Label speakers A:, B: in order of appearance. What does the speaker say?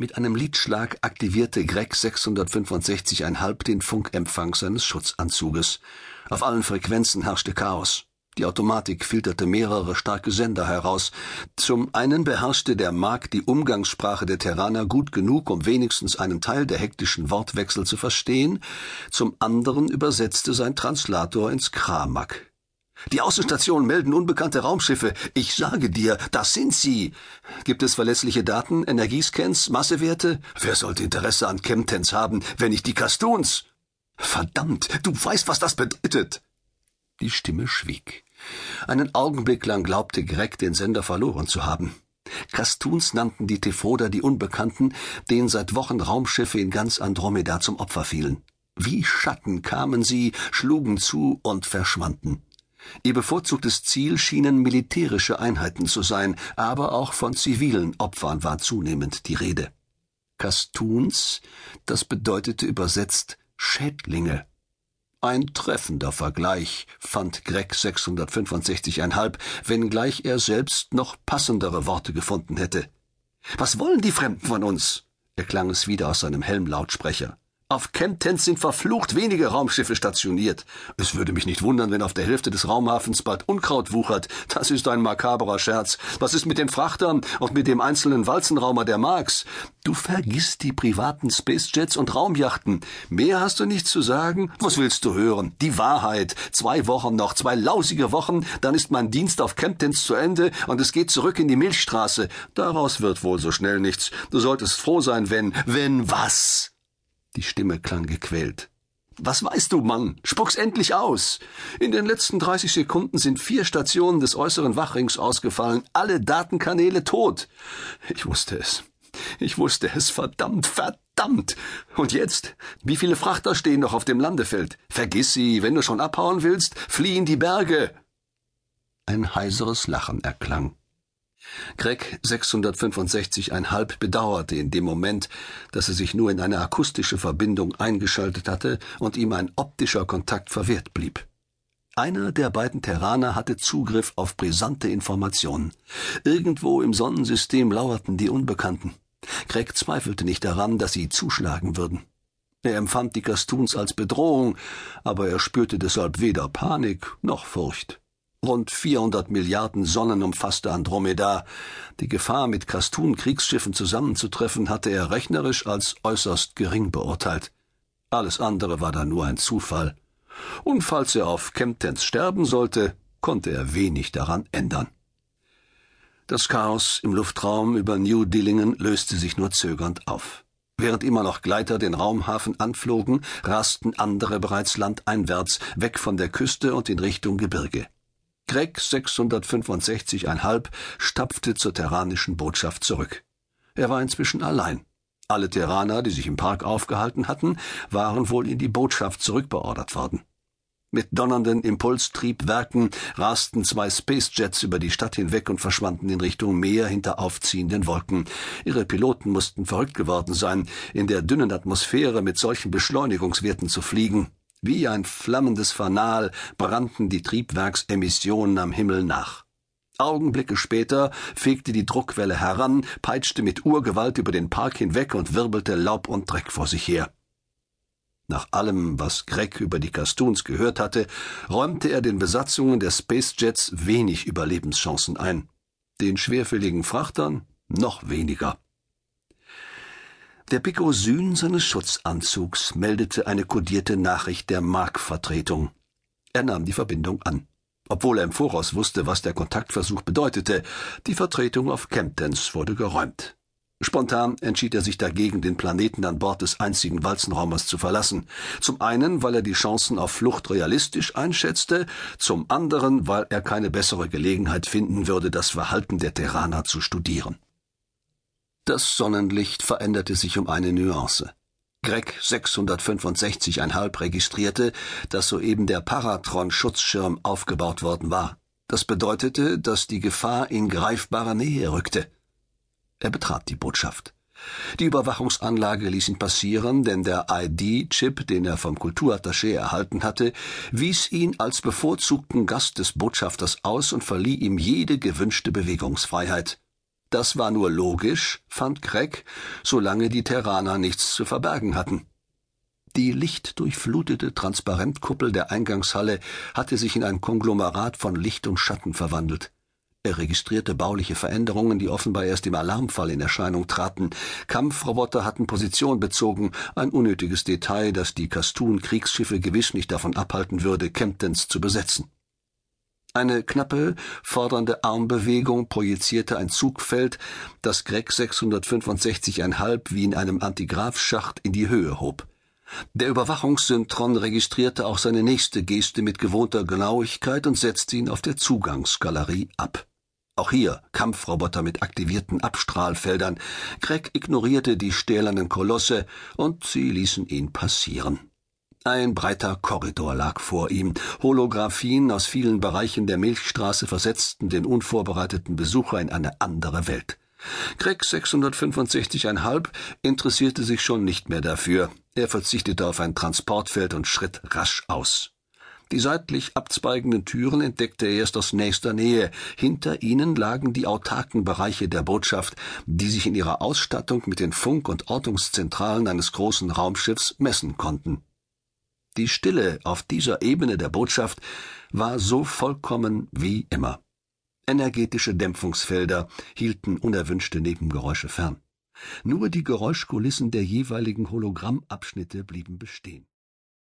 A: Mit einem Liedschlag aktivierte Greg 665,5 den Funkempfang seines Schutzanzuges. Auf allen Frequenzen herrschte Chaos. Die Automatik filterte mehrere starke Sender heraus. Zum einen beherrschte der Mark die Umgangssprache der Terraner gut genug, um wenigstens einen Teil der hektischen Wortwechsel zu verstehen, zum anderen übersetzte sein Translator ins Kramak. Die Außenstationen melden unbekannte Raumschiffe. Ich sage dir, das sind sie. Gibt es verlässliche Daten, Energiescans, Massewerte? Wer sollte Interesse an Chemtens haben, wenn nicht die Kastuns? Verdammt, du weißt, was das bedeutet. Die Stimme schwieg. Einen Augenblick lang glaubte Greg, den Sender verloren zu haben. Kastuns nannten die Tefoder die Unbekannten, denen seit Wochen Raumschiffe in ganz Andromeda zum Opfer fielen. Wie Schatten kamen sie, schlugen zu und verschwanden. Ihr bevorzugtes Ziel schienen militärische Einheiten zu sein, aber auch von zivilen Opfern war zunehmend die Rede. Kastuns, das bedeutete übersetzt Schädlinge. Ein treffender Vergleich, fand Greg 665,5, wenngleich er selbst noch passendere Worte gefunden hätte. Was wollen die Fremden von uns? erklang es wieder aus seinem Helmlautsprecher. Auf Chemtens sind verflucht wenige Raumschiffe stationiert. Es würde mich nicht wundern, wenn auf der Hälfte des Raumhafens bald Unkraut wuchert. Das ist ein makaberer Scherz. Was ist mit den Frachtern und mit dem einzelnen Walzenraumer der Marx? Du vergisst die privaten Spacejets und Raumjachten. Mehr hast du nicht zu sagen? Was willst du hören? Die Wahrheit. Zwei Wochen noch, zwei lausige Wochen, dann ist mein Dienst auf Chemtens zu Ende und es geht zurück in die Milchstraße. Daraus wird wohl so schnell nichts. Du solltest froh sein, wenn, wenn was? Die Stimme klang gequält. Was weißt du, Mann? Spuck's endlich aus. In den letzten 30 Sekunden sind vier Stationen des äußeren Wachrings ausgefallen, alle Datenkanäle tot. Ich wusste es. Ich wusste es, verdammt, verdammt. Und jetzt? Wie viele Frachter stehen noch auf dem Landefeld? Vergiss sie, wenn du schon abhauen willst, flieh in die Berge. Ein heiseres Lachen erklang. Greg 665,5 bedauerte in dem Moment, dass er sich nur in eine akustische Verbindung eingeschaltet hatte und ihm ein optischer Kontakt verwehrt blieb. Einer der beiden Terraner hatte Zugriff auf brisante Informationen. Irgendwo im Sonnensystem lauerten die Unbekannten. Greg zweifelte nicht daran, dass sie zuschlagen würden. Er empfand die Kastuns als Bedrohung, aber er spürte deshalb weder Panik noch Furcht. Rund 400 Milliarden Sonnen umfasste Andromeda. Die Gefahr, mit Kastun-Kriegsschiffen zusammenzutreffen, hatte er rechnerisch als äußerst gering beurteilt. Alles andere war da nur ein Zufall. Und falls er auf Kemptens sterben sollte, konnte er wenig daran ändern. Das Chaos im Luftraum über New Dillingen löste sich nur zögernd auf. Während immer noch Gleiter den Raumhafen anflogen, rasten andere bereits landeinwärts, weg von der Küste und in Richtung Gebirge. Greg 665,5 stapfte zur terranischen Botschaft zurück. Er war inzwischen allein. Alle Terraner, die sich im Park aufgehalten hatten, waren wohl in die Botschaft zurückbeordert worden. Mit donnernden Impulstriebwerken rasten zwei Spacejets über die Stadt hinweg und verschwanden in Richtung Meer hinter aufziehenden Wolken. Ihre Piloten mussten verrückt geworden sein, in der dünnen Atmosphäre mit solchen Beschleunigungswerten zu fliegen. Wie ein flammendes Fanal brannten die Triebwerksemissionen am Himmel nach. Augenblicke später fegte die Druckwelle heran, peitschte mit Urgewalt über den Park hinweg und wirbelte Laub und Dreck vor sich her. Nach allem, was Greg über die Castoons gehört hatte, räumte er den Besatzungen der Spacejets wenig Überlebenschancen ein. Den schwerfälligen Frachtern noch weniger. Der Pikosyn seines Schutzanzugs meldete eine kodierte Nachricht der Mark-Vertretung. Er nahm die Verbindung an. Obwohl er im Voraus wusste, was der Kontaktversuch bedeutete, die Vertretung auf Kemptons wurde geräumt. Spontan entschied er sich dagegen, den Planeten an Bord des einzigen Walzenraumers zu verlassen. Zum einen, weil er die Chancen auf Flucht realistisch einschätzte, zum anderen, weil er keine bessere Gelegenheit finden würde, das Verhalten der Terraner zu studieren. Das Sonnenlicht veränderte sich um eine Nuance. Greg 665,5 registrierte, dass soeben der Paratron-Schutzschirm aufgebaut worden war. Das bedeutete, dass die Gefahr in greifbare Nähe rückte. Er betrat die Botschaft. Die Überwachungsanlage ließ ihn passieren, denn der ID-Chip, den er vom Kulturattaché erhalten hatte, wies ihn als bevorzugten Gast des Botschafters aus und verlieh ihm jede gewünschte Bewegungsfreiheit. Das war nur logisch, fand Greg, solange die Terraner nichts zu verbergen hatten. Die lichtdurchflutete Transparentkuppel der Eingangshalle hatte sich in ein Konglomerat von Licht und Schatten verwandelt. Er registrierte bauliche Veränderungen, die offenbar erst im Alarmfall in Erscheinung traten. Kampfroboter hatten Position bezogen, ein unnötiges Detail, das die Kastun-Kriegsschiffe gewiss nicht davon abhalten würde, Kemptons zu besetzen. Eine knappe, fordernde Armbewegung projizierte ein Zugfeld, das Greg 665,5 wie in einem Antigraphschacht in die Höhe hob. Der Überwachungssynchron registrierte auch seine nächste Geste mit gewohnter Genauigkeit und setzte ihn auf der Zugangsgalerie ab. Auch hier Kampfroboter mit aktivierten Abstrahlfeldern. Greg ignorierte die stählernen Kolosse und sie ließen ihn passieren. Ein breiter Korridor lag vor ihm. Holographien aus vielen Bereichen der Milchstraße versetzten den unvorbereiteten Besucher in eine andere Welt. Greg 665,5 interessierte sich schon nicht mehr dafür. Er verzichtete auf ein Transportfeld und schritt rasch aus. Die seitlich abzweigenden Türen entdeckte er erst aus nächster Nähe. Hinter ihnen lagen die autarken Bereiche der Botschaft, die sich in ihrer Ausstattung mit den Funk- und Ortungszentralen eines großen Raumschiffs messen konnten. Die Stille auf dieser Ebene der Botschaft war so vollkommen wie immer. Energetische Dämpfungsfelder hielten unerwünschte Nebengeräusche fern. Nur die Geräuschkulissen der jeweiligen Hologrammabschnitte blieben bestehen